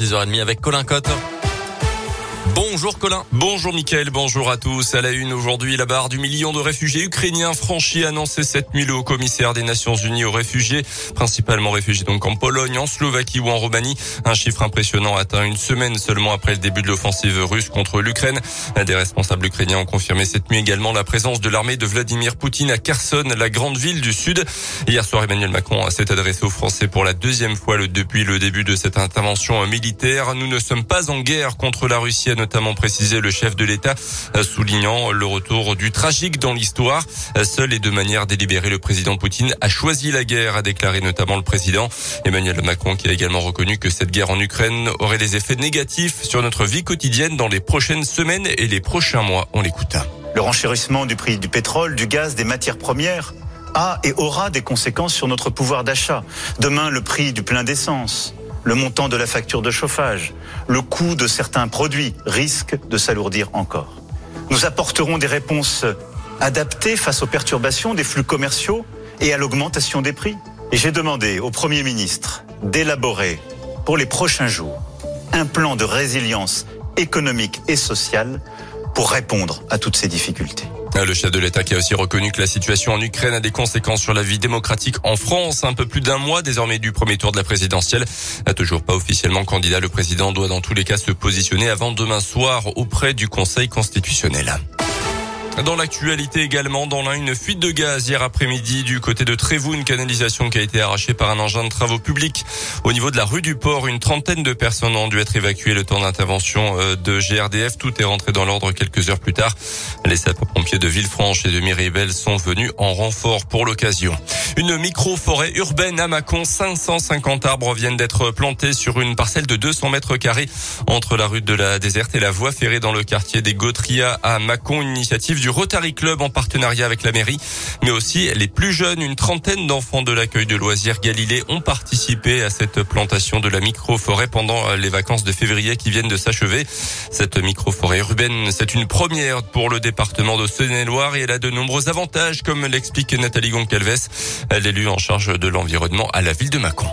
6h30 avec Colin Cotte. Bonjour Colin. Bonjour Mickaël, bonjour à tous. À la une aujourd'hui, la barre du million de réfugiés ukrainiens franchis annoncé cette nuit le haut commissaire des Nations Unies aux réfugiés, principalement réfugiés donc en Pologne, en Slovaquie ou en Roumanie. Un chiffre impressionnant atteint une semaine seulement après le début de l'offensive russe contre l'Ukraine. Des responsables ukrainiens ont confirmé cette nuit également la présence de l'armée de Vladimir Poutine à Kherson, la grande ville du sud. Hier soir, Emmanuel Macron s'est adressé aux Français pour la deuxième fois depuis le début de cette intervention militaire. Nous ne sommes pas en guerre contre la Russie notamment précisé le chef de l'État, euh, soulignant le retour du tragique dans l'histoire. Euh, seul et de manière délibérée, le président Poutine a choisi la guerre, a déclaré notamment le président Emmanuel Macron, qui a également reconnu que cette guerre en Ukraine aurait des effets négatifs sur notre vie quotidienne dans les prochaines semaines et les prochains mois. On l'écoute. Le renchérissement du prix du pétrole, du gaz, des matières premières a et aura des conséquences sur notre pouvoir d'achat. Demain, le prix du plein d'essence, le montant de la facture de chauffage, le coût de certains produits risquent de s'alourdir encore. Nous apporterons des réponses adaptées face aux perturbations des flux commerciaux et à l'augmentation des prix. Et j'ai demandé au Premier ministre d'élaborer pour les prochains jours un plan de résilience économique et sociale pour répondre à toutes ces difficultés. Le chef de l'État qui a aussi reconnu que la situation en Ukraine a des conséquences sur la vie démocratique en France. Un peu plus d'un mois désormais du premier tour de la présidentielle. Toujours pas officiellement candidat, le président doit dans tous les cas se positionner avant demain soir auprès du Conseil constitutionnel. Dans l'actualité également, dans l'un, une fuite de gaz hier après-midi du côté de Trévoux, une canalisation qui a été arrachée par un engin de travaux publics. Au niveau de la rue du Port, une trentaine de personnes ont dû être évacuées le temps d'intervention euh, de GRDF. Tout est rentré dans l'ordre quelques heures plus tard. Les sapeurs-pompiers de Villefranche et de Miribel sont venus en renfort pour l'occasion. Une micro-forêt urbaine à Mâcon, 550 arbres viennent d'être plantés sur une parcelle de 200 mètres carrés entre la rue de la Déserte et la voie ferrée dans le quartier des Gautrias à Mâcon, une initiative du Rotary Club en partenariat avec la mairie, mais aussi les plus jeunes. Une trentaine d'enfants de l'accueil de loisirs Galilée ont participé à cette plantation de la micro-forêt pendant les vacances de février qui viennent de s'achever. Cette micro-forêt urbaine, c'est une première pour le département de Seine-et-Loire et elle a de nombreux avantages, comme l'explique Nathalie Goncalves, l'élu en charge de l'environnement à la ville de Mâcon.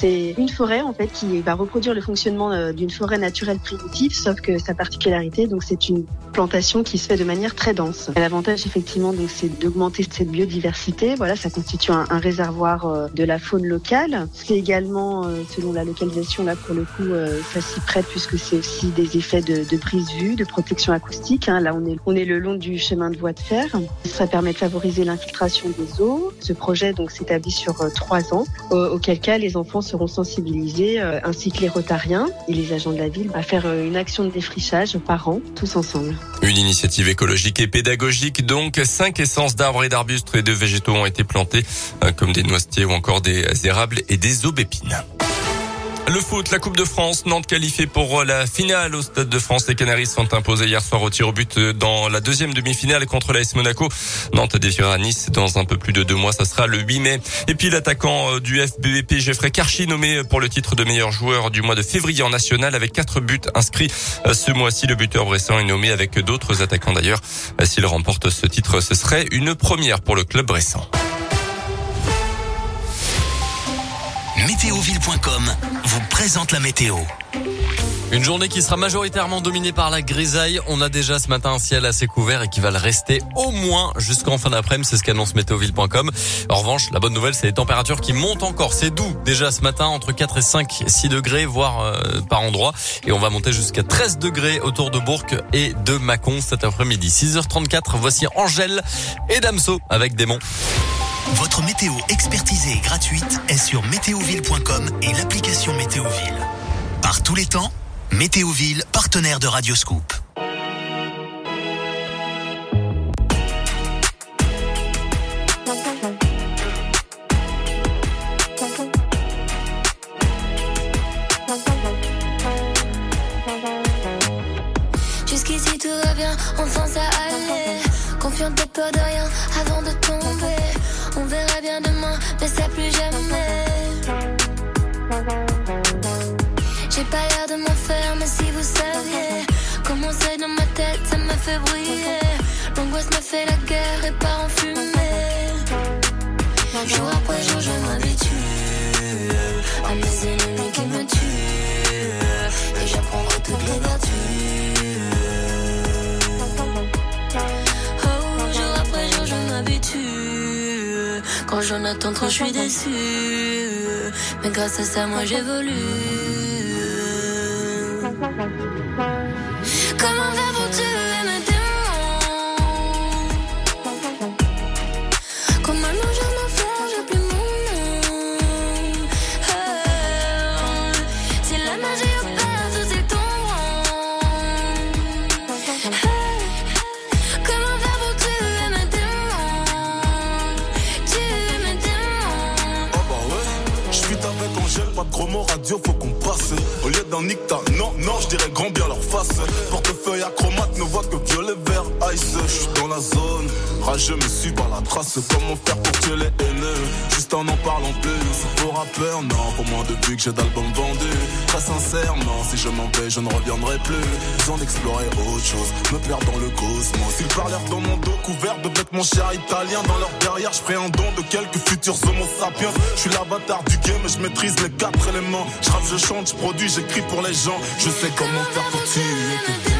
C'est une forêt en fait qui va reproduire le fonctionnement euh, d'une forêt naturelle primitive, sauf que sa particularité, donc c'est une plantation qui se fait de manière très dense. L'avantage effectivement, donc c'est d'augmenter cette biodiversité. Voilà, ça constitue un, réservoir euh, de la faune locale. C'est également, euh, selon la localisation là pour le coup, ça s'y prête puisque c'est aussi des effets de, de brise-vue, de protection acoustique. Hein. Là, on est on est le long du chemin de voie de fer. Ça permet de favoriser l'infiltration des eaux. Ce projet donc s'établit sur trois ans, auquel cas les enfants seront sensibilisés, euh, ainsi que les rotariens et les agents de la ville, à faire euh, une action de défrichage par an, tous ensemble. Une initiative écologique et pédagogique, donc cinq essences d'arbres et d'arbustes et de végétaux ont été plantés, euh, comme des noisetiers ou encore des érables et des aubépines. Le foot, la Coupe de France, Nantes qualifiée pour la finale au Stade de France. Les Canaries sont imposés hier soir au tir au but dans la deuxième demi-finale contre l'AS Monaco. Nantes défiera Nice dans un peu plus de deux mois. Ça sera le 8 mai. Et puis l'attaquant euh, du FBVP, Jeffrey Karchi, nommé pour le titre de meilleur joueur du mois de février en national avec quatre buts inscrits euh, ce mois-ci. Le buteur bressan est nommé avec d'autres attaquants d'ailleurs. Euh, s'il remporte ce titre, ce serait une première pour le club bressan. Météoville.com vous présente la météo. Une journée qui sera majoritairement dominée par la grisaille. On a déjà ce matin un ciel assez couvert et qui va le rester au moins jusqu'en fin d'après-midi. C'est ce qu'annonce météoville.com. En revanche, la bonne nouvelle, c'est les températures qui montent encore. C'est doux déjà ce matin, entre 4 et 5, 6 degrés, voire euh, par endroit. Et on va monter jusqu'à 13 degrés autour de Bourg et de Mâcon cet après-midi. 6h34, voici Angèle et Damso avec Démon. Votre météo expertisée et gratuite est sur météoville.com et l'application Météoville. Par tous les temps, Météoville, partenaire de Radioscoop. Jusqu'ici tout va bien, enfin ça allait. Confiante, de peur de rien avant de tomber. On verra bien demain, mais ça plus jamais. J'ai pas l'air de m'en faire, mais si vous saviez comment c'est dans ma tête, ça me fait briller. L'angoisse me fait la guerre et part en fumée. Jour après jour, je m'habitue à mes ennemis qui me tuent. Oh Jonathan, trop je suis déçu. Mais grâce à ça, moi j'évolue. Comment faire radio, faut qu'on passe. Non, non, je dirais grand bien leur face. Portefeuille acromate ne voit que violet, vert, ice. Je suis dans la zone, rageux me suis par la trace. Comment faire pour tuer les haineux? Juste en en parlant plus. Pour rappeur, non, pour moins de vues que j'ai d'albums vendus. Très sincèrement, si je m'en vais, je ne reviendrai plus. Besoin d'explorer autre chose, me perdre dans le cosmos. Ils parlèrent dans mon dos couvert de vêtements chers italiens. Dans leur derrière, je un don de quelques futurs homo sapiens. Je suis l'avatar du game, je maîtrise les quatre éléments. Je je chante, je produis, j'écris pour les gens. Je sais comment faire pour tuer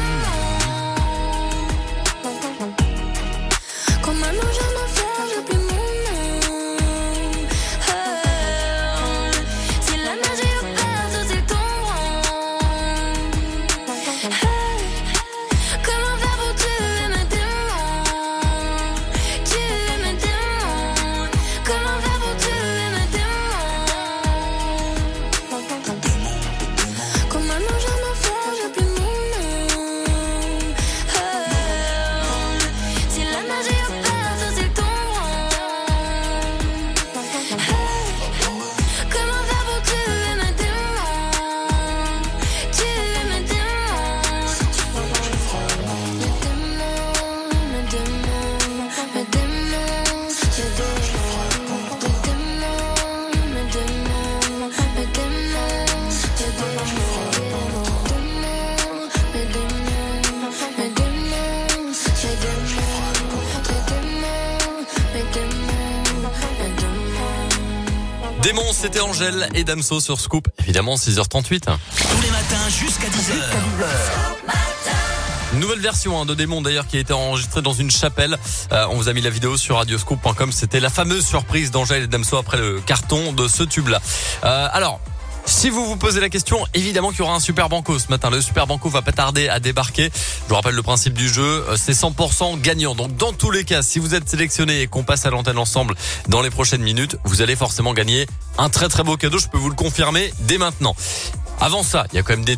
Démon, c'était Angèle et Damso sur Scoop. Évidemment, 6h38. Tous les matins jusqu'à 10h. Nouvelle version hein, de Démon d'ailleurs qui a été enregistrée dans une chapelle. Euh, on vous a mis la vidéo sur radioscoop.com. C'était la fameuse surprise d'Angèle et Damso après le carton de ce tube-là. Euh, alors. Si vous vous posez la question, évidemment qu'il y aura un super banco ce matin. Le super banco va pas tarder à débarquer. Je vous rappelle le principe du jeu, euh, c'est 100% gagnant. Donc dans tous les cas, si vous êtes sélectionné et qu'on passe à l'antenne ensemble dans les prochaines minutes, vous allez forcément gagner un très très beau cadeau. Je peux vous le confirmer dès maintenant. Avant ça, il y a quand même des.